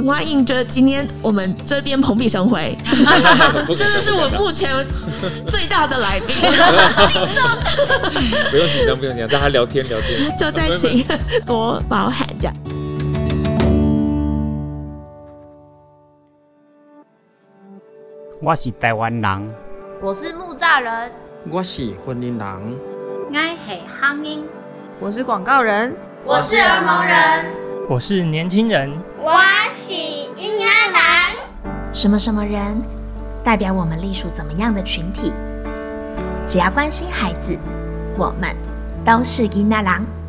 很欢迎，觉得今天我们这边蓬荜生辉，真的是我目前最大的来宾，紧张。不用紧张，不用紧张，大家聊天聊天，就再请多包涵这样。我是台湾人，我是木栅人，我是婚姻人，我是乡音，我是广告人，我是儿童人，我是年轻人，我是婴仔人。什么什么人代表我们隶属怎么样的群体？只要关心孩子，我们都是囡仔人。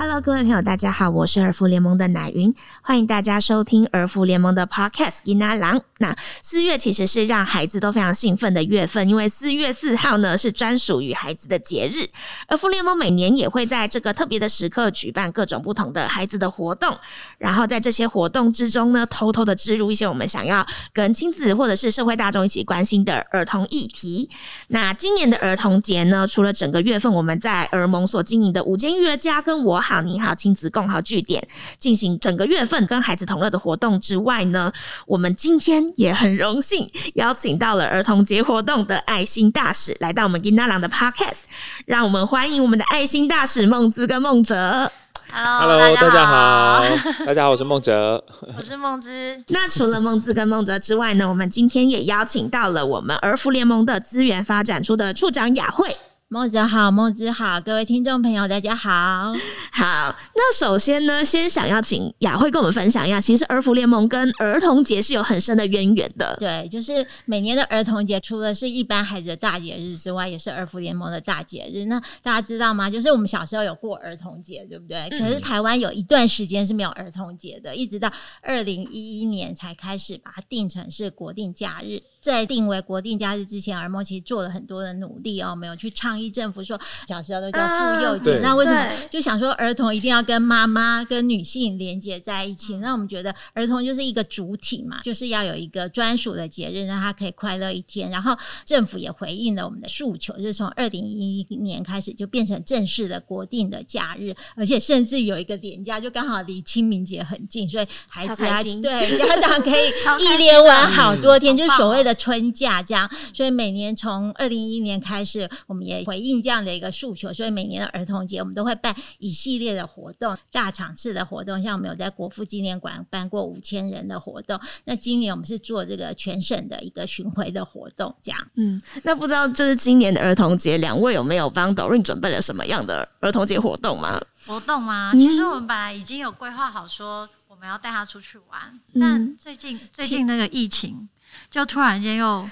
Hello，各位朋友，大家好，我是儿福联盟的奶云，欢迎大家收听儿福联盟的 Podcast《囡仔人》。那四月其实是让孩子都非常兴奋的月份，因为四月四号呢是专属于孩子的节日。儿福联盟每年也会在这个特别的时刻举办各种不同的孩子的活动，然后在这些活动之中呢，偷偷的植入一些我们想要跟亲子或者是社会大众一起关心的儿童议题。那今年的儿童节呢，除了整个月份我们在儿盟所经营的五间育儿家跟我好你好亲子共好据点进行整个月份跟孩子同乐的活动之外呢，我们今天也很荣幸邀请到了儿童节活动的爱心大使来到我们金大郎的 Podcast，让我们欢迎我们的爱心大使孟姿跟孟哲。Hello，大家好，大家好，我是孟哲，我是孟姿。那除了孟姿跟孟哲之外呢，我们今天也邀请到了我们儿福联盟的资源发展处的处长雅慧。孟子好，孟子好，各位听众朋友，大家好。好，那首先呢，先想要请雅慧跟我们分享一下，其实儿福联盟跟儿童节是有很深的渊源的。对，就是每年的儿童节，除了是一般孩子的大节日之外，也是儿福联盟的大节日。那大家知道吗？就是我们小时候有过儿童节，对不对？嗯、可是台湾有一段时间是没有儿童节的，一直到二零一一年才开始把它定成是国定假日。在定为国定假日之前，儿盟其实做了很多的努力哦，没有去倡议政府说小时候都叫妇幼节，啊、那为什么就想说儿童一定要跟妈妈、跟女性连接在一起？那我们觉得儿童就是一个主体嘛，就是要有一个专属的节日，让他可以快乐一天。然后政府也回应了我们的诉求，就是从二零一一年开始就变成正式的国定的假日，而且甚至有一个连假，就刚好离清明节很近，所以孩子啊，对家长可以一连玩好多天，就是所谓的。春假这样，所以每年从二零一一年开始，我们也回应这样的一个诉求，所以每年的儿童节我们都会办一系列的活动，大场次的活动，像我们有在国父纪念馆办过五千人的活动，那今年我们是做这个全省的一个巡回的活动，这样。嗯，那不知道就是今年的儿童节，两位有没有帮 Doreen 准备了什么样的儿童节活动吗？活动吗？其实我们本来已经有规划好说我们要带他出去玩，嗯、但最近最近那个疫情。就突然间又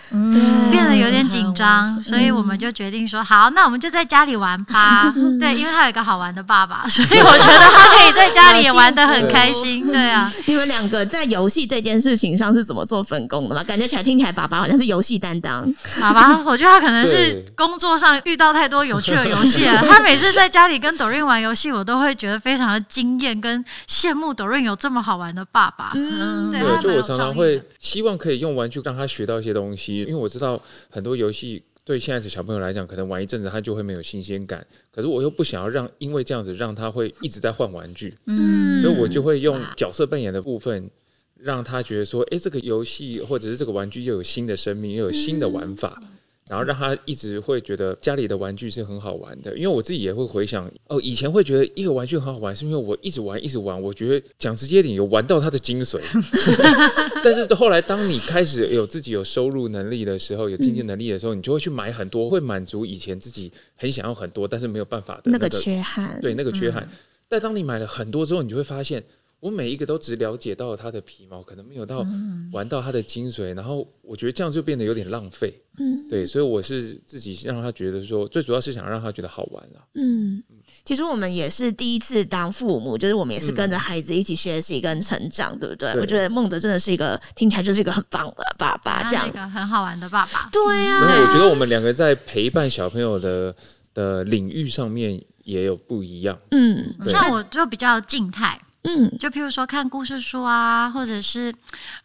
变得有点紧张，所以我们就决定说好，那我们就在家里玩吧。对，因为他有一个好玩的爸爸，所以我觉得他可以在家里也玩的很开心。对啊，你们两个在游戏这件事情上是怎么做分工的吗？感觉起来听起来爸爸好像是游戏担当。爸爸，我觉得他可能是工作上遇到太多有趣的游戏了。他每次在家里跟 Doreen 玩游戏，我都会觉得非常的惊艳跟羡慕 Doreen 有这么好玩的爸爸。嗯，对，就我常常会希望可以用玩具。让他学到一些东西，因为我知道很多游戏对现在的小朋友来讲，可能玩一阵子他就会没有新鲜感。可是我又不想要让，因为这样子让他会一直在换玩具，嗯，所以我就会用角色扮演的部分，让他觉得说，哎、欸，这个游戏或者是这个玩具又有新的生命，又有新的玩法。然后让他一直会觉得家里的玩具是很好玩的，因为我自己也会回想哦，以前会觉得一个玩具很好玩，是因为我一直玩一直玩，我觉得讲直接点有玩到它的精髓。但是后来当你开始有自己有收入能力的时候，有经济能力的时候，你就会去买很多，会满足以前自己很想要很多，但是没有办法的那个缺憾。对，那个缺憾。但当你买了很多之后，你就会发现。我每一个都只了解到了它的皮毛，可能没有到玩到它的精髓，然后我觉得这样就变得有点浪费。嗯，对，所以我是自己让他觉得说，最主要是想让他觉得好玩了。嗯，其实我们也是第一次当父母，就是我们也是跟着孩子一起学习跟成长，对不对？我觉得孟哲真的是一个听起来就是一个很棒的爸爸，这样一个很好玩的爸爸。对呀，我觉得我们两个在陪伴小朋友的的领域上面也有不一样。嗯，像我就比较静态。嗯，就譬如说看故事书啊，或者是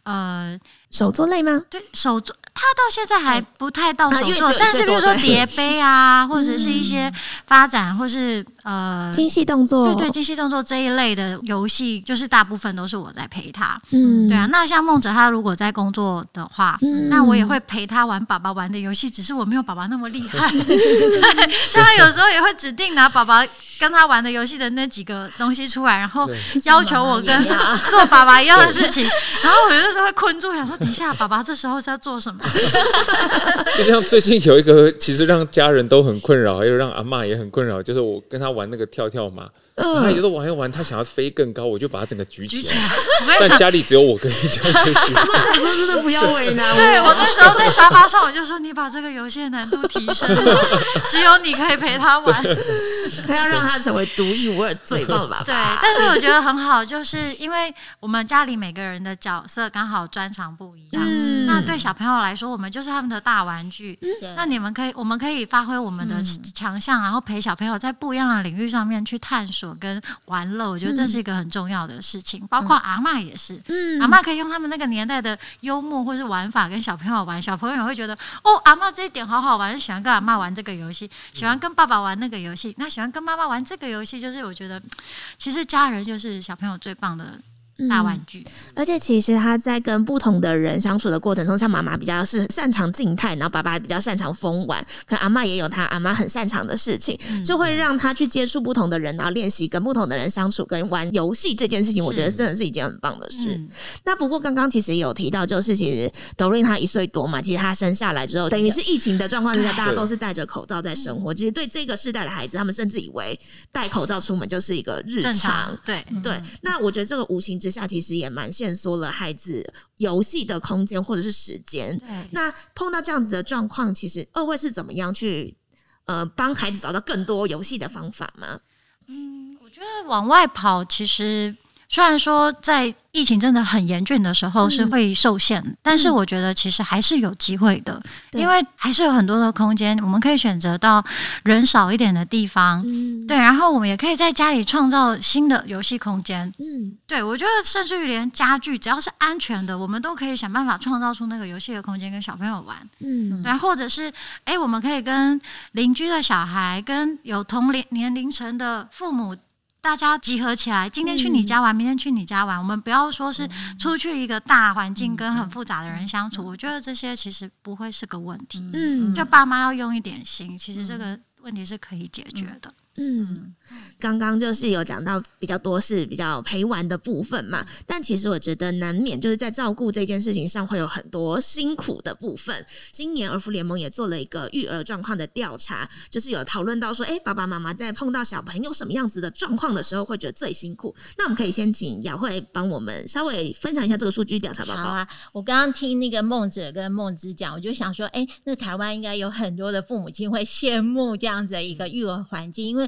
呃手作类吗？对，手作。他到现在还不太到手作，啊、但是比如说叠杯啊，或者是一些发展，或是呃精细动作，对对，精细动作这一类的游戏，就是大部分都是我在陪他。嗯，对啊。那像梦哲，他如果在工作的话，嗯、那我也会陪他玩爸爸玩的游戏，只是我没有爸爸那么厉害。对，像他有时候也会指定拿爸爸跟他玩的游戏的那几个东西出来，然后 要求我跟做爸爸一样的事情，然后我有的时候会困住，想说等一下，爸爸这时候是要做什么？就像最近有一个，其实让家人都很困扰，又让阿嬷也很困扰，就是我跟他玩那个跳跳马。他有时候玩一玩，他想要飞更高，我就把他整个举起来。但家里只有我可以这样子举。那时候真的不要为难我。对，我那时候在沙发上，我就说你把这个游戏的难度提升，只有你可以陪他玩。他要让他成为独一无二最棒的爸爸。对，但是我觉得很好，就是因为我们家里每个人的角色刚好专长不一样。嗯。那对小朋友来说，我们就是他们的大玩具。嗯。那你们可以，我们可以发挥我们的强项，然后陪小朋友在不一样的领域上面去探索。跟玩乐，我觉得这是一个很重要的事情。嗯、包括阿嬷也是，嗯、阿嬷可以用他们那个年代的幽默或是玩法跟小朋友玩，小朋友也会觉得哦，阿嬷这一点好好玩，就喜欢跟阿嬷玩这个游戏，喜欢跟爸爸玩那个游戏，那喜欢跟妈妈玩这个游戏，就是我觉得其实家人就是小朋友最棒的。大玩具、嗯，而且其实他在跟不同的人相处的过程中，像妈妈比较是擅长静态，然后爸爸比较擅长疯玩，可阿妈也有他阿妈很擅长的事情，嗯、就会让他去接触不同的人，然后练习跟不同的人相处，跟玩游戏这件事情，我觉得真的是一件很棒的事。嗯、那不过刚刚其实也有提到，就是其实 Doreen 他一岁多嘛，其实他生下来之后，等于是疫情的状况之下，大家都是戴着口罩在生活。其实对这个世代的孩子，他们甚至以为戴口罩出门就是一个日常。常对。对，嗯、那我觉得这个无形之下，其实也蛮。限缩了孩子游戏的空间或者是时间。对那碰到这样子的状况，其实二位是怎么样去呃帮孩子找到更多游戏的方法吗？嗯，我觉得往外跑，其实虽然说在。疫情真的很严峻的时候是会受限，嗯、但是我觉得其实还是有机会的，嗯、因为还是有很多的空间，我们可以选择到人少一点的地方，嗯、对，然后我们也可以在家里创造新的游戏空间，嗯，对，我觉得甚至于连家具只要是安全的，我们都可以想办法创造出那个游戏的空间跟小朋友玩，嗯，对，或者是哎、欸，我们可以跟邻居的小孩，跟有同龄年龄层的父母。大家集合起来，今天去你家玩，嗯、明天去你家玩。我们不要说是出去一个大环境跟很复杂的人相处，嗯、我觉得这些其实不会是个问题。嗯，就爸妈要用一点心，其实这个问题是可以解决的。嗯，刚刚就是有讲到比较多是比较陪玩的部分嘛，但其实我觉得难免就是在照顾这件事情上会有很多辛苦的部分。今年儿福联盟也做了一个育儿状况的调查，就是有讨论到说，哎、欸，爸爸妈妈在碰到小朋友什么样子的状况的时候会觉得最辛苦。那我们可以先请雅慧帮我们稍微分享一下这个数据调查报告。好啊，我刚刚听那个梦者跟梦芝讲，我就想说，哎、欸，那台湾应该有很多的父母亲会羡慕这样子的一个育儿环境，因为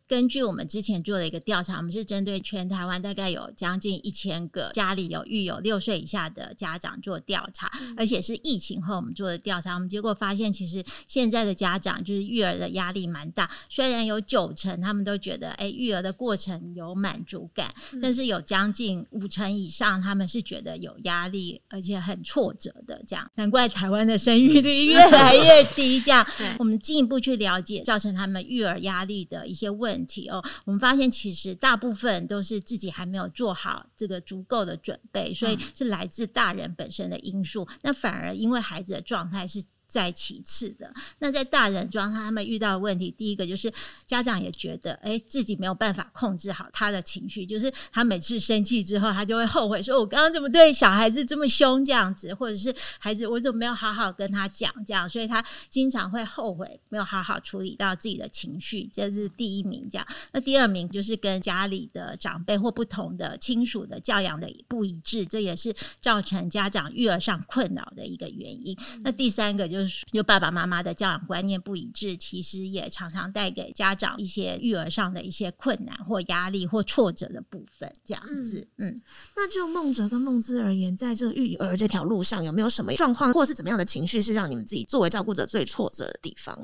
根据我们之前做的一个调查，我们是针对全台湾大概有将近一千个家里有育有六岁以下的家长做调查，嗯、而且是疫情后我们做的调查。我们结果发现，其实现在的家长就是育儿的压力蛮大。虽然有九成他们都觉得，哎，育儿的过程有满足感，嗯、但是有将近五成以上他们是觉得有压力，而且很挫折的。这样，难怪台湾的生育率越来越低。这样，我们进一步去了解造成他们育儿压力的一些问题。问题哦，我们发现其实大部分都是自己还没有做好这个足够的准备，所以是来自大人本身的因素。那反而因为孩子的状态是。在其次的，那在大人装，他们遇到的问题，第一个就是家长也觉得，哎、自己没有办法控制好他的情绪，就是他每次生气之后，他就会后悔，说我刚刚怎么对小孩子这么凶这样子，或者是孩子我怎么没有好好跟他讲这样，所以他经常会后悔没有好好处理到自己的情绪，这是第一名。这样，那第二名就是跟家里的长辈或不同的亲属的教养的不一致，这也是造成家长育儿上困扰的一个原因。那第三个就。就爸爸妈妈的教养观念不一致，其实也常常带给家长一些育儿上的一些困难或压力或挫折的部分，这样子。嗯，嗯，那就梦哲跟梦姿而言，在这个育儿这条路上，有没有什么状况，或是怎么样的情绪，是让你们自己作为照顾者最挫折的地方？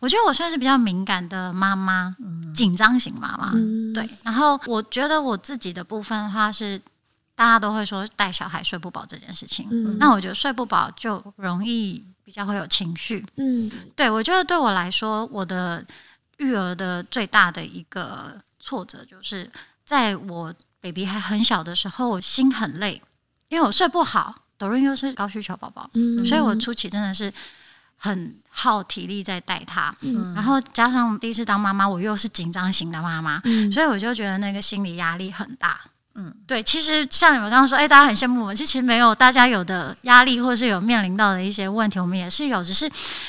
我觉得我算是比较敏感的妈妈，紧张型妈妈。嗯、对，然后我觉得我自己的部分的话是。大家都会说带小孩睡不饱这件事情，嗯，那我觉得睡不饱就容易比较会有情绪，嗯，对，我觉得对我来说，我的育儿的最大的一个挫折就是在我 baby 还很小的时候，我心很累，因为我睡不好，抖音又是高需求宝宝，嗯，所以我初期真的是很耗体力在带他，嗯，然后加上第一次当妈妈，我又是紧张型的妈妈，嗯，所以我就觉得那个心理压力很大。嗯，对，其实像你们刚刚说，哎，大家很羡慕我们，其实没有大家有的压力，或是有面临到的一些问题，我们也是有，只是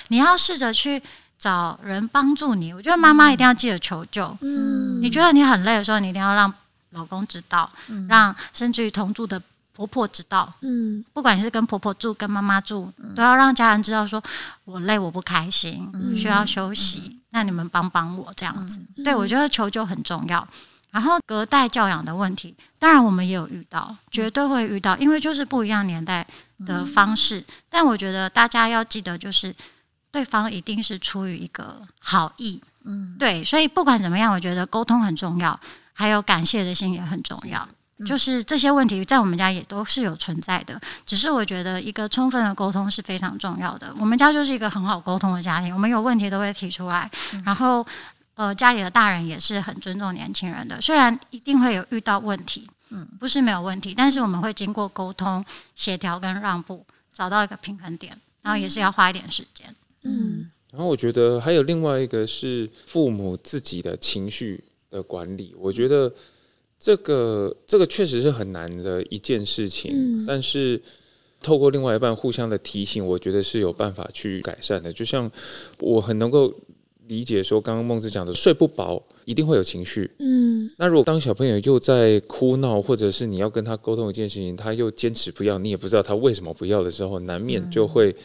你要试着去找人帮助你。我觉得妈妈一定要记得求救。嗯，你觉得你很累的时候，你一定要让老公知道，嗯、让甚至于同住的婆婆知道。嗯，不管你是跟婆婆住，跟妈妈住，都要让家人知道说，说我累，我不开心，需要休息，嗯、那你们帮帮我这样子。嗯、对，我觉得求救很重要。然后隔代教养的问题，当然我们也有遇到，绝对会遇到，因为就是不一样年代的方式。嗯、但我觉得大家要记得，就是对方一定是出于一个好意，嗯，对，所以不管怎么样，我觉得沟通很重要，还有感谢的心也很重要。嗯、就是这些问题在我们家也都是有存在的，只是我觉得一个充分的沟通是非常重要的。我们家就是一个很好沟通的家庭，我们有问题都会提出来，嗯、然后。呃，家里的大人也是很尊重年轻人的，虽然一定会有遇到问题，嗯，不是没有问题，但是我们会经过沟通、协调跟让步，找到一个平衡点，然后也是要花一点时间，嗯。然后我觉得还有另外一个是父母自己的情绪的管理，我觉得这个这个确实是很难的一件事情，嗯，但是透过另外一半互相的提醒，我觉得是有办法去改善的。就像我很能够。理解说，刚刚孟子讲的睡不饱，一定会有情绪。嗯，那如果当小朋友又在哭闹，或者是你要跟他沟通一件事情，他又坚持不要，你也不知道他为什么不要的时候，难免就会、嗯、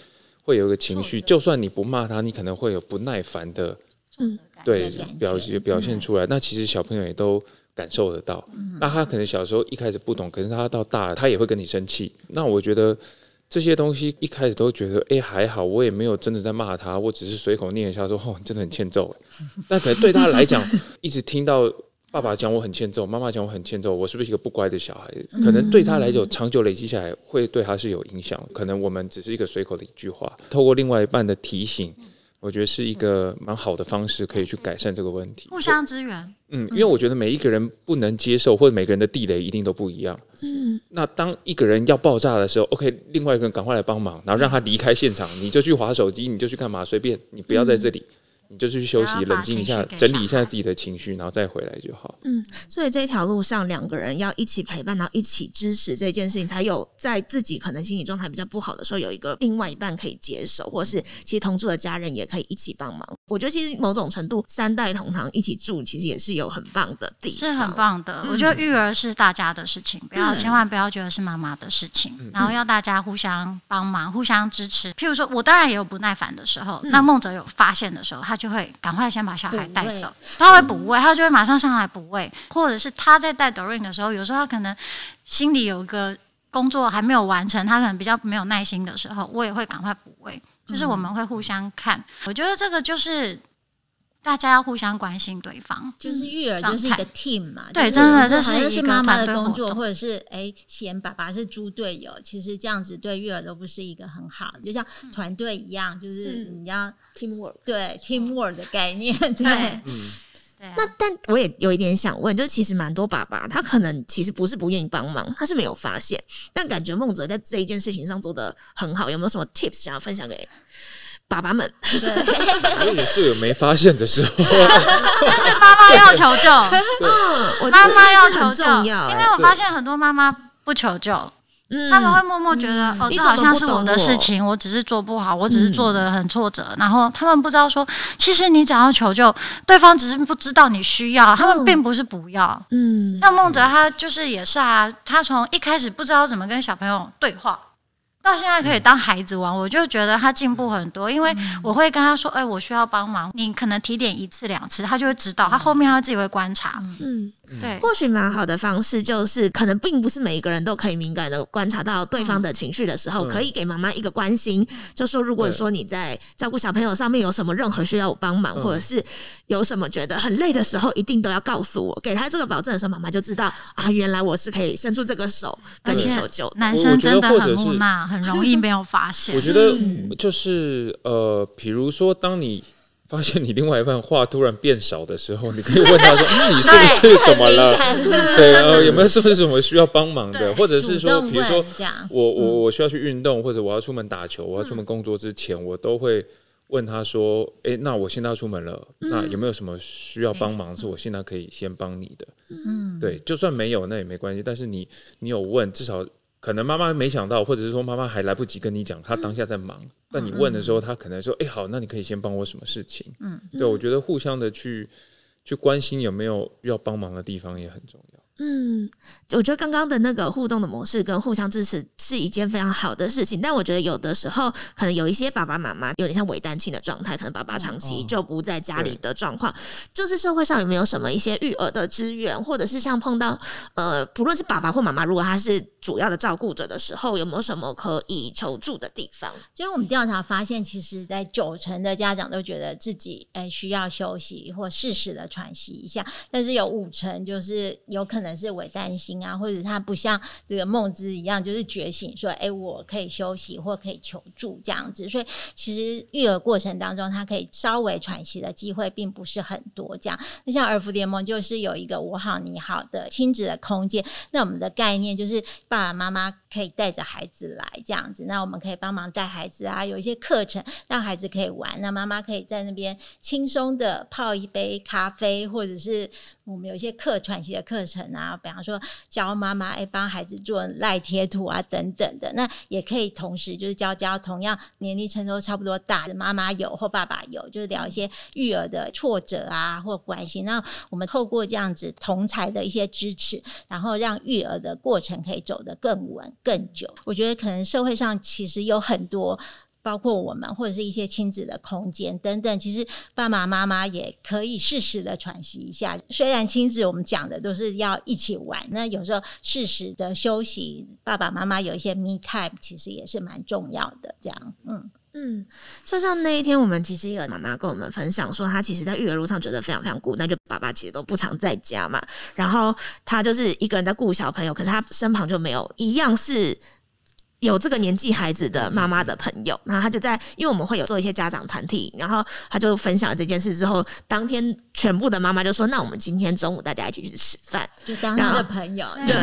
会有一个情绪。就算你不骂他，你可能会有不耐烦的，嗯，对，表现表现出来。嗯、那其实小朋友也都感受得到。嗯、那他可能小时候一开始不懂，可是他到大了，他也会跟你生气。那我觉得。这些东西一开始都觉得，哎，还好，我也没有真的在骂他，我只是随口念一下说，哦，真的很欠揍。但可能对他来讲，一直听到爸爸讲我很欠揍，妈妈讲我很欠揍，我是不是一个不乖的小孩？可能对他来讲，长久累积下来，会对他是有影响。可能我们只是一个随口的一句话，透过另外一半的提醒。我觉得是一个蛮好的方式，可以去改善这个问题。互相支援。嗯，因为我觉得每一个人不能接受，或者每个人的地雷一定都不一样。嗯。那当一个人要爆炸的时候，OK，另外一个人赶快来帮忙，然后让他离开现场，你就去划手机，你就去干嘛，随便，你不要在这里。你就去休息，冷静一下，整理一下自己的情绪，然后再回来就好。嗯，所以这条路上两个人要一起陪伴，然后一起支持这件事情，才有在自己可能心理状态比较不好的时候，有一个另外一半可以接手，或是其实同住的家人也可以一起帮忙。我觉得其实某种程度三代同堂一起住，其实也是有很棒的地方，是很棒的。我觉得育儿是大家的事情，不要千万不要觉得是妈妈的事情，然后要大家互相帮忙、互相支持。譬如说我当然也有不耐烦的时候，那孟哲有发现的时候，他。就会赶快先把小孩带走，他会补喂，他就会马上上来补喂，或者是他在带 Doreen 的时候，有时候他可能心里有一个工作还没有完成，他可能比较没有耐心的时候，我也会赶快补喂，就是我们会互相看，我觉得这个就是。大家要互相关心对方，就是育儿就是一个 team 嘛。对，真的这是一个妈妈的工作，或者是哎嫌爸爸是猪队友，其实这样子对育儿都不是一个很好，就像团队一样，就是你要 teamwork，对 teamwork 的概念，对。嗯，那但我也有一点想问，就是其实蛮多爸爸他可能其实不是不愿意帮忙，他是没有发现，但感觉孟哲在这一件事情上做的很好，有没有什么 tips 想要分享给？爸爸们，我也是有没发现的时候，但是妈妈要求救，嗯，妈妈要求救，因为我发现很多妈妈不求救，他们会默默觉得哦，这好像是我？的事情，我只是做不好，我只是做的很挫折，然后他们不知道说，其实你只要求救，对方只是不知道你需要，他们并不是不要，嗯，像孟哲他就是也是啊，他从一开始不知道怎么跟小朋友对话。到现在可以当孩子玩，我就觉得他进步很多，因为我会跟他说：“哎，我需要帮忙，你可能提点一次两次，他就会知道，他后面他自己会观察。”嗯。对，或许蛮好的方式就是，可能并不是每一个人都可以敏感的观察到对方的情绪的时候，嗯、可以给妈妈一个关心，嗯、就说如果说你在照顾小朋友上面有什么任何需要我帮忙，嗯、或者是有什么觉得很累的时候，一定都要告诉我。给他这个保证的时候，妈妈就知道啊，原来我是可以伸出这个手跟你求救。男生真的很木讷，很容易没有发现。我觉得就是呃，比如说当你。发现你另外一半话突然变少的时候，你可以问他说：“嗯，你是不是怎么了？对，呃，有没有是不是什么需要帮忙的？或者是说，比如说我我我需要去运动，或者我要出门打球，我要出门工作之前，我都会问他说：‘哎，那我现在要出门了，那有没有什么需要帮忙？是我现在可以先帮你的？’嗯，对，就算没有那也没关系，但是你你有问，至少。”可能妈妈没想到，或者是说妈妈还来不及跟你讲，她当下在忙。嗯、但你问的时候，她可能说：“哎、欸，好，那你可以先帮我什么事情？”嗯，对，我觉得互相的去去关心有没有要帮忙的地方也很重要。嗯，我觉得刚刚的那个互动的模式跟互相支持是一件非常好的事情，但我觉得有的时候可能有一些爸爸妈妈有点像伪单亲的状态，可能爸爸长期就不在家里的状况，哦、就是社会上有没有什么一些育儿的资源，或者是像碰到呃，不论是爸爸或妈妈，如果他是主要的照顾者的时候，有没有什么可以求助的地方？因为我们调查发现，其实在九成的家长都觉得自己哎需要休息或适时的喘息一下，但是有五成就是有可能。是伪担心啊，或者他不像这个梦之一样，就是觉醒说，哎，我可以休息或可以求助这样子。所以其实育儿过程当中，他可以稍微喘息的机会并不是很多。这样，那像儿福联盟就是有一个我好你好的亲子的空间。那我们的概念就是爸爸妈妈可以带着孩子来这样子，那我们可以帮忙带孩子啊，有一些课程让孩子可以玩，那妈妈可以在那边轻松的泡一杯咖啡，或者是我们有一些课喘息的课程啊。比方说教妈妈哎，帮孩子做赖贴图啊等等的，那也可以同时就是教教同样年龄层都差不多大的妈妈有或爸爸有，就是聊一些育儿的挫折啊或关系。那我们透过这样子同才的一些支持，然后让育儿的过程可以走走得更稳更久。我觉得可能社会上其实有很多。包括我们或者是一些亲子的空间等等，其实爸爸妈妈也可以适时的喘息一下。虽然亲子我们讲的都是要一起玩，那有时候适时的休息，爸爸妈妈有一些 me time，其实也是蛮重要的。这样，嗯嗯，就像那一天，我们其实有妈妈跟我们分享说，她其实在育儿路上觉得非常非常孤单，就爸爸其实都不常在家嘛，然后她就是一个人在顾小朋友，可是她身旁就没有一样是。有这个年纪孩子的妈妈的朋友，然后他就在，因为我们会有做一些家长团体，然后他就分享了这件事之后，当天全部的妈妈就说：“那我们今天中午大家一起去吃饭。”就当他的朋友，对。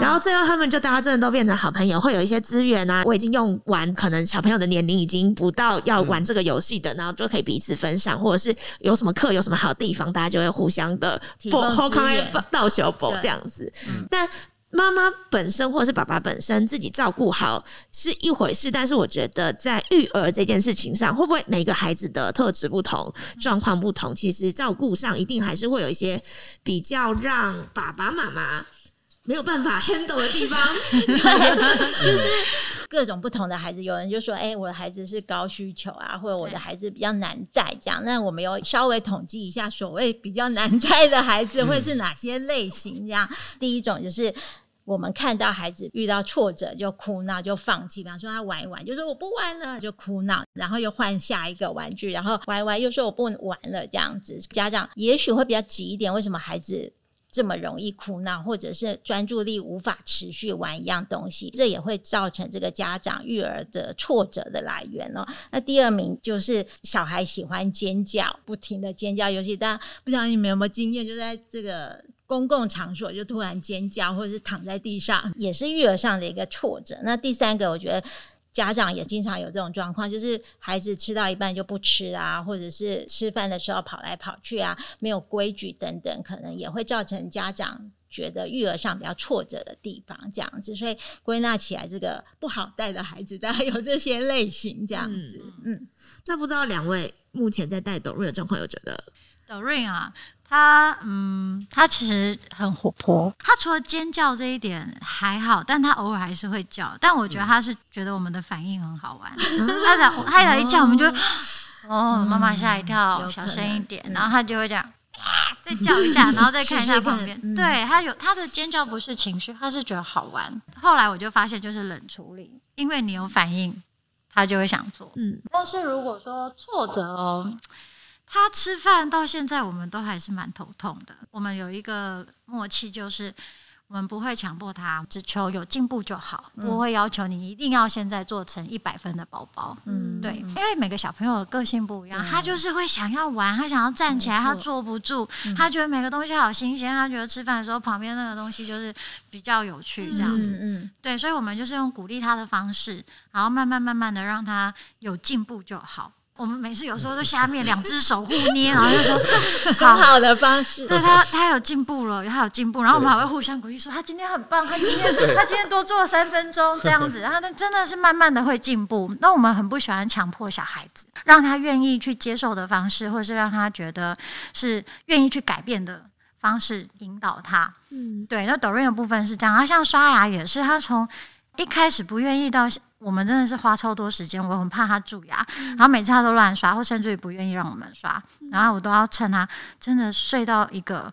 然后最后他们就大家真的都变成好朋友，会有一些资源啊，我已经用完，可能小朋友的年龄已经不到要玩这个游戏的，然后就可以彼此分享，或者是有什么课有什么好地方，大家就会互相的提供资源，到小宝这样子。但妈妈本身或是爸爸本身自己照顾好是一回事，但是我觉得在育儿这件事情上，会不会每个孩子的特质不同、状况不同，其实照顾上一定还是会有一些比较让爸爸妈妈没有办法 handle 的地方。对，就是各种不同的孩子，有人就说：“哎、我的孩子是高需求啊，或者我的孩子比较难带。”这样，那我们有稍微统计一下，所谓比较难带的孩子会是哪些类型？这样，第一种就是。我们看到孩子遇到挫折就哭闹就放弃，比方说他玩一玩就说我不玩了就哭闹，然后又换下一个玩具，然后玩一玩又说我不玩了这样子，家长也许会比较急一点。为什么孩子这么容易哭闹，或者是专注力无法持续玩一样东西？这也会造成这个家长育儿的挫折的来源哦。那第二名就是小孩喜欢尖叫，不停的尖叫，尤其大家不知道你们有没有经验，就在这个。公共场所就突然尖叫，或者是躺在地上，也是育儿上的一个挫折。那第三个，我觉得家长也经常有这种状况，就是孩子吃到一半就不吃啊，或者是吃饭的时候跑来跑去啊，没有规矩等等，可能也会造成家长觉得育儿上比较挫折的地方。这样子，所以归纳起来，这个不好带的孩子大概有这些类型这样子。嗯，那不知道两位目前在带董瑞的状况，有觉得？Doreen 啊，他嗯，他其实很活泼。他除了尖叫这一点还好，但他偶尔还是会叫。但我觉得他是觉得我们的反应很好玩。嗯、他讲他一叫，我们就哦，妈妈吓一跳，嗯、小声一点。然后他就会这样，再叫一下，然后再看一下旁边。嗯、对他有他的尖叫不是情绪，他是觉得好玩。后来我就发现，就是冷处理，因为你有反应，他就会想做。嗯，但是如果说挫折哦。他吃饭到现在，我们都还是蛮头痛的。我们有一个默契，就是我们不会强迫他，只求有进步就好，嗯、不会要求你一定要现在做成一百分的宝宝。嗯，对，因为每个小朋友的个性不一样，他就是会想要玩，他想要站起来，他坐不住，嗯、他觉得每个东西好新鲜，他觉得吃饭的时候旁边那个东西就是比较有趣，这样子。嗯，嗯对，所以我们就是用鼓励他的方式，然后慢慢慢慢的让他有进步就好。我们每次有时候都下面两只手互捏，然后就说 好好的方式。对他，他有进步了，他有进步，然后我们还会互相鼓励说他今天很棒，他今天 他今天多做了三分钟这样子，然后他真的是慢慢的会进步。那我们很不喜欢强迫小孩子，让他愿意去接受的方式，或者是让他觉得是愿意去改变的方式引导他。嗯，对。那 Doreen 的部分是这样，他像刷牙也是，他从一开始不愿意到。我们真的是花超多时间，我很怕他蛀牙，然后每次他都乱刷，或甚至于不愿意让我们刷，然后我都要趁他真的睡到一个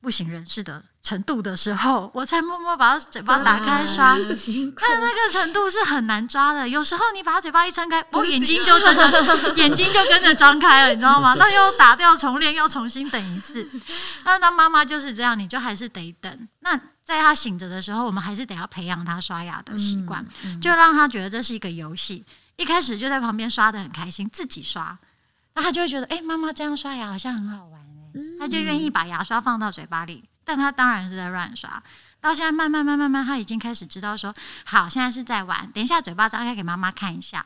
不省人事的程度的时候，我才默默把他嘴巴打开刷。看那个程度是很难抓的，有时候你把他嘴巴一撑开，我眼睛就真的眼睛就跟着张开了，你知道吗？那又打掉重练，又重新等一次。那当妈妈就是这样，你就还是得等。那在他醒着的时候，我们还是得要培养他刷牙的习惯，嗯嗯、就让他觉得这是一个游戏。一开始就在旁边刷的很开心，自己刷，那他就会觉得，哎、欸，妈妈这样刷牙好像很好玩。他就愿意把牙刷放到嘴巴里，但他当然是在乱刷。到现在慢慢慢慢慢，他已经开始知道说，好，现在是在玩。等一下嘴巴张开给妈妈看一下，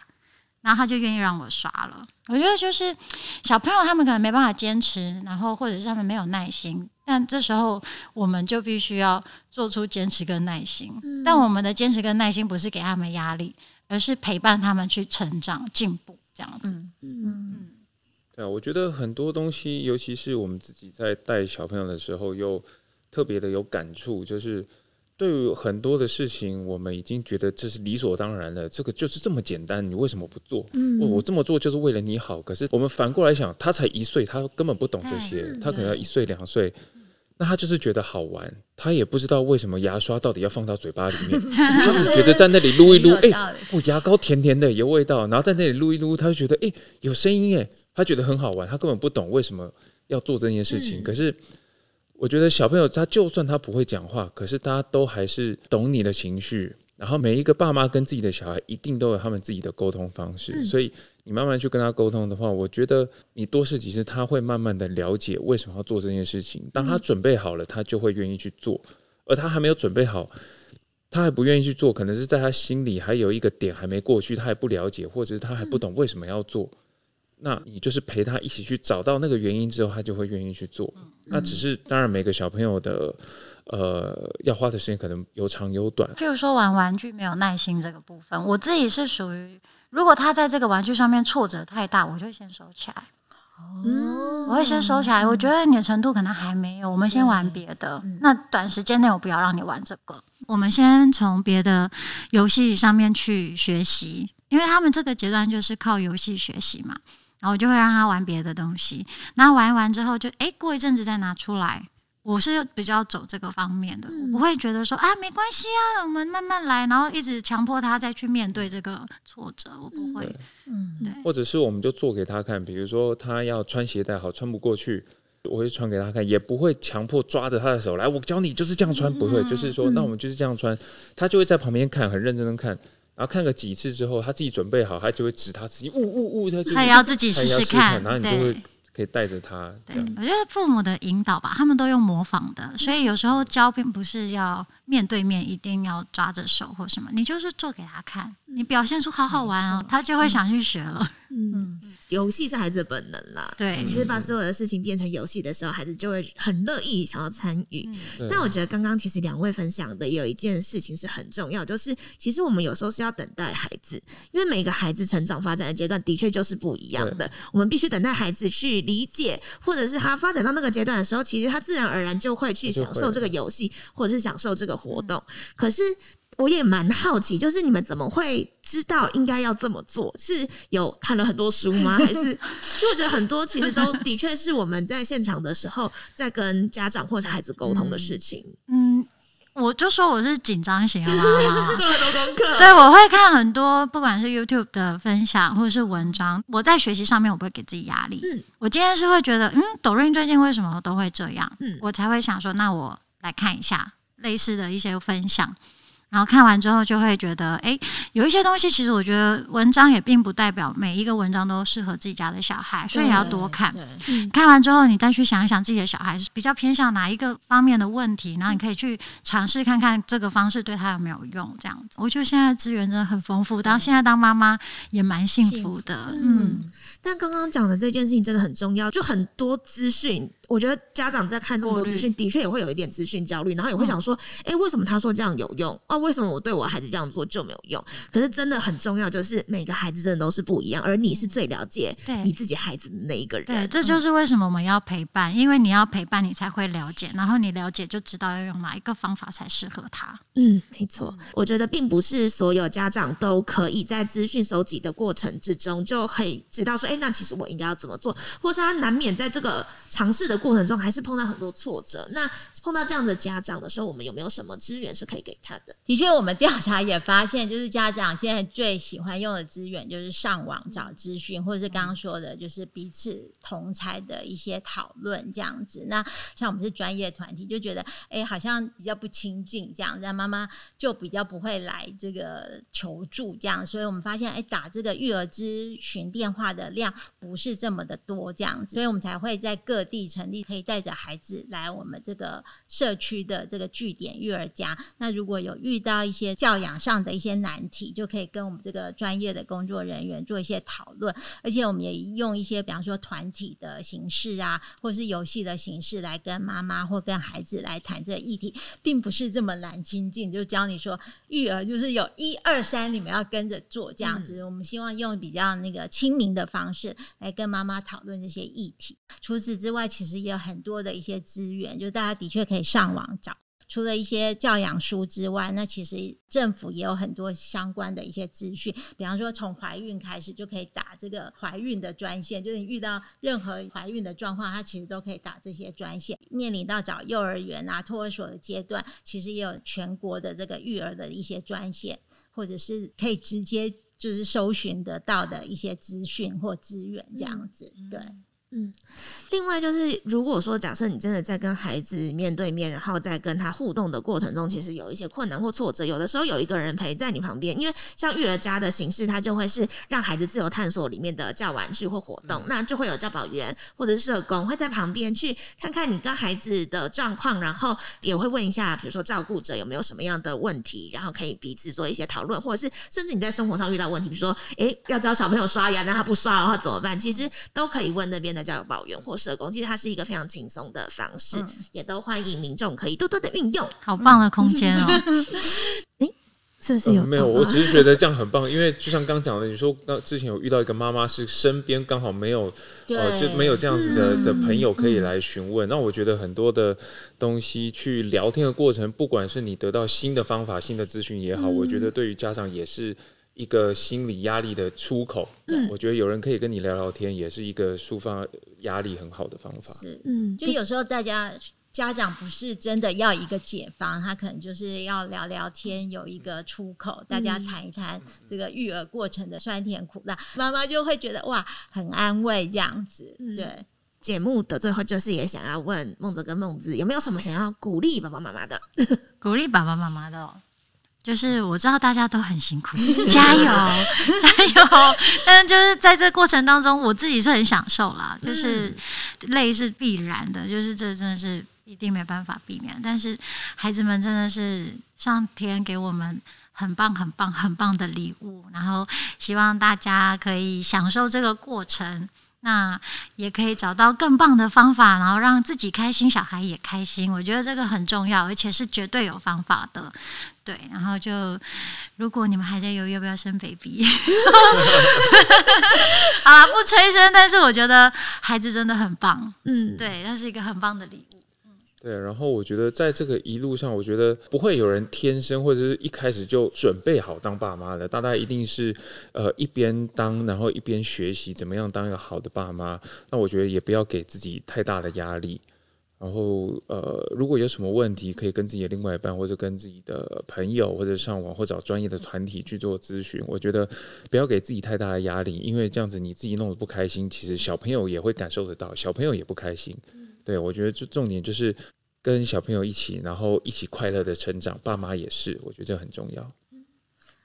然后他就愿意让我刷了。我觉得就是小朋友他们可能没办法坚持，然后或者是他们没有耐心，但这时候我们就必须要做出坚持跟耐心。嗯、但我们的坚持跟耐心不是给他们压力，而是陪伴他们去成长进步这样子。嗯嗯。嗯对啊，我觉得很多东西，尤其是我们自己在带小朋友的时候，又特别的有感触。就是对于很多的事情，我们已经觉得这是理所当然的，这个就是这么简单，你为什么不做？嗯，我这么做就是为了你好。可是我们反过来想，他才一岁，他根本不懂这些，他可能要一岁两岁。那他就是觉得好玩，他也不知道为什么牙刷到底要放到嘴巴里面，他只觉得在那里撸一撸，哎、欸，哦，牙膏甜甜的有味道，然后在那里撸一撸，他就觉得哎、欸，有声音哎，他觉得很好玩，他根本不懂为什么要做这件事情。嗯、可是我觉得小朋友他就算他不会讲话，可是大家都还是懂你的情绪。然后每一个爸妈跟自己的小孩一定都有他们自己的沟通方式，嗯、所以你慢慢去跟他沟通的话，我觉得你多试几次，他会慢慢的了解为什么要做这件事情。当他准备好了，他就会愿意去做；而他还没有准备好，他还不愿意去做，可能是在他心里还有一个点还没过去，他还不了解，或者是他还不懂为什么要做。那你就是陪他一起去找到那个原因之后，他就会愿意去做。那只是当然每个小朋友的。呃，要花的时间可能有长有短。譬如说玩玩具没有耐心这个部分，我自己是属于，如果他在这个玩具上面挫折太大，我就先收起来。哦，我会先收起来。我觉得你的程度可能还没有，我们先玩别的。嗯、那短时间内我不要让你玩这个，我们先从别的游戏上面去学习，因为他们这个阶段就是靠游戏学习嘛。然后我就会让他玩别的东西，那玩一玩之后就，就哎过一阵子再拿出来。我是比较走这个方面的，嗯、我不会觉得说啊没关系啊，我们慢慢来，然后一直强迫他再去面对这个挫折，我不会。嗯，对。或者是我们就做给他看，比如说他要穿鞋带好穿不过去，我会穿给他看，也不会强迫抓着他的手来，我教你就是这样穿，不会，嗯、就是说那我们就是这样穿，他就会在旁边看，很认真的看，然后看个几次之后，他自己准备好，他就会指他自己，呜呜呜，他就他也要自己试试看，然后你就会。可以带着他。对，我觉得父母的引导吧，他们都用模仿的，所以有时候教并不是要面对面，一定要抓着手或什么，你就是做给他看，你表现出好好玩哦，他就会想去学了。嗯，游戏是孩子的本能啦。对，其实把所有的事情变成游戏的时候，孩子就会很乐意想要参与。嗯、但我觉得刚刚其实两位分享的有一件事情是很重要，就是其实我们有时候是要等待孩子，因为每个孩子成长发展的阶段的确就是不一样的，我们必须等待孩子去理解，或者是他发展到那个阶段的时候，其实他自然而然就会去享受这个游戏，或者是享受这个活动。可是。我也蛮好奇，就是你们怎么会知道应该要这么做？是有看了很多书吗？还是 因为我觉得很多其实都的确是我们在现场的时候在跟家长或者孩子沟通的事情。嗯，我就说我是紧张型的妈妈，做很多功课。对，我会看很多，不管是 YouTube 的分享或者是文章。我在学习上面，我不会给自己压力。嗯，我今天是会觉得，嗯，抖音最近为什么都会这样？嗯，我才会想说，那我来看一下类似的一些分享。然后看完之后就会觉得，哎，有一些东西其实我觉得文章也并不代表每一个文章都适合自己家的小孩，所以你要多看。看完之后，你再去想一想自己的小孩是比较偏向哪一个方面的问题，然后你可以去尝试看看这个方式对他有没有用。这样子，我觉得现在资源真的很丰富，当现在当妈妈也蛮幸福的。嗯，但刚刚讲的这件事情真的很重要，就很多资讯。我觉得家长在看这么多资讯，的确也会有一点资讯焦虑，然后也会想说，哎、嗯，为什么他说这样有用啊？为什么我对我孩子这样做就没有用？可是真的很重要，就是每个孩子真的都是不一样，而你是最了解你自己孩子的那一个人。对，这就是为什么我们要陪伴，因为你要陪伴，你才会了解，然后你了解就知道要用哪一个方法才适合他。嗯，没错。我觉得并不是所有家长都可以在资讯收集的过程之中就可以知道说，哎，那其实我应该要怎么做，或是他难免在这个尝试的。过程中还是碰到很多挫折，那碰到这样的家长的时候，我们有没有什么资源是可以给他的？的确，我们调查也发现，就是家长现在最喜欢用的资源就是上网找资讯，或者是刚刚说的，就是彼此同侪的一些讨论这样子。那像我们是专业团体，就觉得哎，好像比较不亲近这样，让妈妈就比较不会来这个求助这样。所以我们发现，哎，打这个育儿咨询电话的量不是这么的多这样子，所以我们才会在各地成。立可以带着孩子来我们这个社区的这个据点育儿家。那如果有遇到一些教养上的一些难题，就可以跟我们这个专业的工作人员做一些讨论。而且我们也用一些，比方说团体的形式啊，或是游戏的形式来跟妈妈或跟孩子来谈这个议题，并不是这么难亲近。就教你说育儿就是有一二三，你们要跟着做这样子。嗯、我们希望用比较那个亲民的方方式来跟妈妈讨论这些议题。除此之外，其实。也有很多的一些资源，就大家的确可以上网找。除了一些教养书之外，那其实政府也有很多相关的一些资讯。比方说，从怀孕开始就可以打这个怀孕的专线，就是你遇到任何怀孕的状况，它其实都可以打这些专线。面临到找幼儿园啊、托儿所的阶段，其实也有全国的这个育儿的一些专线，或者是可以直接就是搜寻得到的一些资讯或资源这样子，对。嗯，另外就是，如果说假设你真的在跟孩子面对面，然后在跟他互动的过程中，其实有一些困难或挫折，有的时候有一个人陪在你旁边，因为像育儿家的形式，它就会是让孩子自由探索里面的教玩具或活动，那就会有教保员或者是社工会在旁边去看看你跟孩子的状况，然后也会问一下，比如说照顾者有没有什么样的问题，然后可以彼此做一些讨论，或者是甚至你在生活上遇到问题，比如说，诶，要教小朋友刷牙，那他不刷的话怎么办？其实都可以问那边的。教保员或社工，其实它是一个非常轻松的方式，嗯、也都欢迎民众可以多多的运用。好棒的空间哦！哎、欸，是不是有、呃？没有，我只是觉得这样很棒，因为就像刚讲的，你说刚之前有遇到一个妈妈，是身边刚好没有，对呃，就没有这样子的的朋友可以来询问。嗯、那我觉得很多的东西去聊天的过程，不管是你得到新的方法、新的资讯也好，嗯、我觉得对于家长也是。一个心理压力的出口，嗯、我觉得有人可以跟你聊聊天，也是一个抒发压力很好的方法。是，嗯，就有时候大家家长不是真的要一个解放，他可能就是要聊聊天，有一个出口，大家谈一谈这个育儿过程的酸甜苦辣，妈妈就会觉得哇，很安慰这样子。嗯、对，节目的最后就是也想要问孟泽跟孟子，有没有什么想要鼓励爸爸妈妈的？鼓励爸爸妈妈的。就是我知道大家都很辛苦，加油加油！但是就是在这过程当中，我自己是很享受啦。就是累是必然的，就是这真的是一定没办法避免。但是孩子们真的是上天给我们很棒、很棒、很棒的礼物，然后希望大家可以享受这个过程。那也可以找到更棒的方法，然后让自己开心，小孩也开心。我觉得这个很重要，而且是绝对有方法的。对，然后就如果你们还在犹豫要不要生 baby，好了，不催生，但是我觉得孩子真的很棒。嗯，对，那是一个很棒的礼物。对，然后我觉得在这个一路上，我觉得不会有人天生或者是一开始就准备好当爸妈的，大家一定是呃一边当，然后一边学习怎么样当一个好的爸妈。那我觉得也不要给自己太大的压力。然后呃，如果有什么问题，可以跟自己的另外一半，或者跟自己的朋友，或者上网或找专业的团体去做咨询。我觉得不要给自己太大的压力，因为这样子你自己弄得不开心，其实小朋友也会感受得到，小朋友也不开心。对，我觉得就重点就是跟小朋友一起，然后一起快乐的成长。爸妈也是，我觉得这很重要。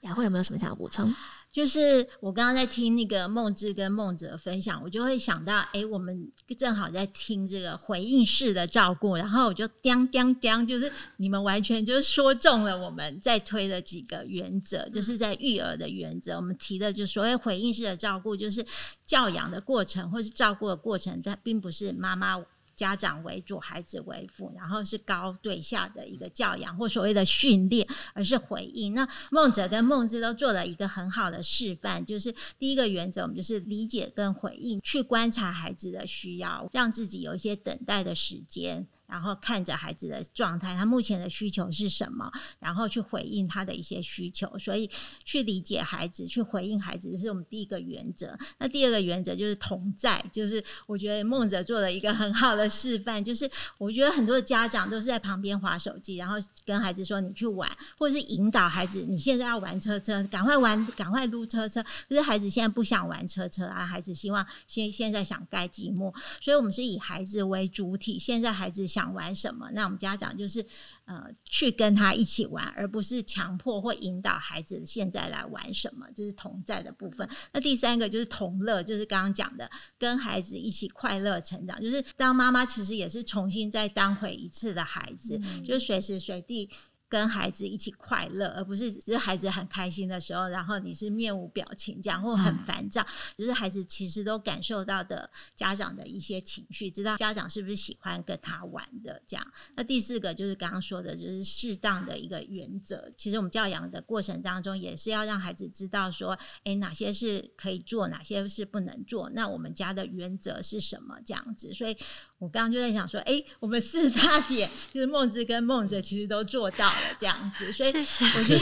雅慧有没有什么想要补充？就是我刚刚在听那个梦志跟梦泽分享，我就会想到，哎，我们正好在听这个回应式的照顾，然后我就叮叮叮，就是你们完全就是说中了我们在推的几个原则，就是在育儿的原则，我们提的就所谓回应式的照顾，就是教养的过程或是照顾的过程，它并不是妈妈。家长为主，孩子为辅，然后是高对下的一个教养或所谓的训练，而是回应。那梦泽跟梦志都做了一个很好的示范，就是第一个原则，我们就是理解跟回应，去观察孩子的需要，让自己有一些等待的时间。然后看着孩子的状态，他目前的需求是什么，然后去回应他的一些需求。所以去理解孩子，去回应孩子，这是我们第一个原则。那第二个原则就是同在，就是我觉得梦哲做了一个很好的示范。就是我觉得很多家长都是在旁边划手机，然后跟孩子说：“你去玩，或者是引导孩子，你现在要玩车车，赶快玩，赶快撸车车。”可是孩子现在不想玩车车啊，孩子希望现现在想盖积木，所以我们是以孩子为主体。现在孩子。想玩什么？那我们家长就是呃，去跟他一起玩，而不是强迫或引导孩子现在来玩什么。这是同在的部分。那第三个就是同乐，就是刚刚讲的，跟孩子一起快乐成长。就是当妈妈其实也是重新再当回一次的孩子，嗯、就是随时随地。跟孩子一起快乐，而不是只是孩子很开心的时候，然后你是面无表情这样，或很烦躁。只是孩子其实都感受到的家长的一些情绪，知道家长是不是喜欢跟他玩的这样。那第四个就是刚刚说的，就是适当的一个原则。其实我们教养的过程当中，也是要让孩子知道说，诶，哪些是可以做，哪些是不能做。那我们家的原则是什么？这样子。所以我刚刚就在想说，诶，我们四大点，就是梦之跟梦泽其实都做到了。这样子，所以我觉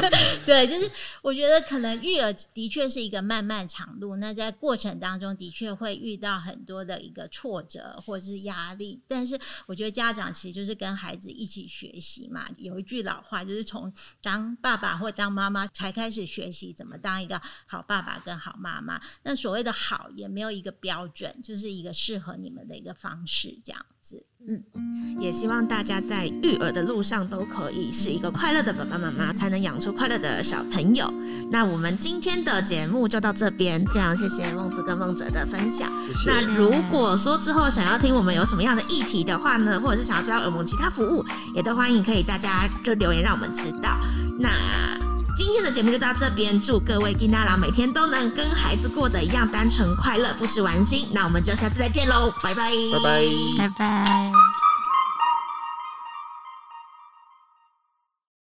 得，对，就是我觉得可能育儿的确是一个漫漫长路。那在过程当中的确会遇到很多的一个挫折或者是压力，但是我觉得家长其实就是跟孩子一起学习嘛。有一句老话，就是从当爸爸或当妈妈才开始学习怎么当一个好爸爸跟好妈妈。那所谓的好也没有一个标准，就是一个适合你们的一个方式，这样子。嗯，也希望大家在育儿的路上都可以是一个快乐的爸爸妈妈，才能养出快乐的小朋友。那我们今天的节目就到这边，非常谢谢梦子跟梦哲的分享。那如果说之后想要听我们有什么样的议题的话呢，或者是想要知道儿盟其他服务，也都欢迎可以大家就留言让我们知道。那今天的节目就到这边，祝各位囡仔郎每天都能跟孩子过的一样单纯快乐，不失玩心。那我们就下次再见喽，拜拜，拜拜，拜拜。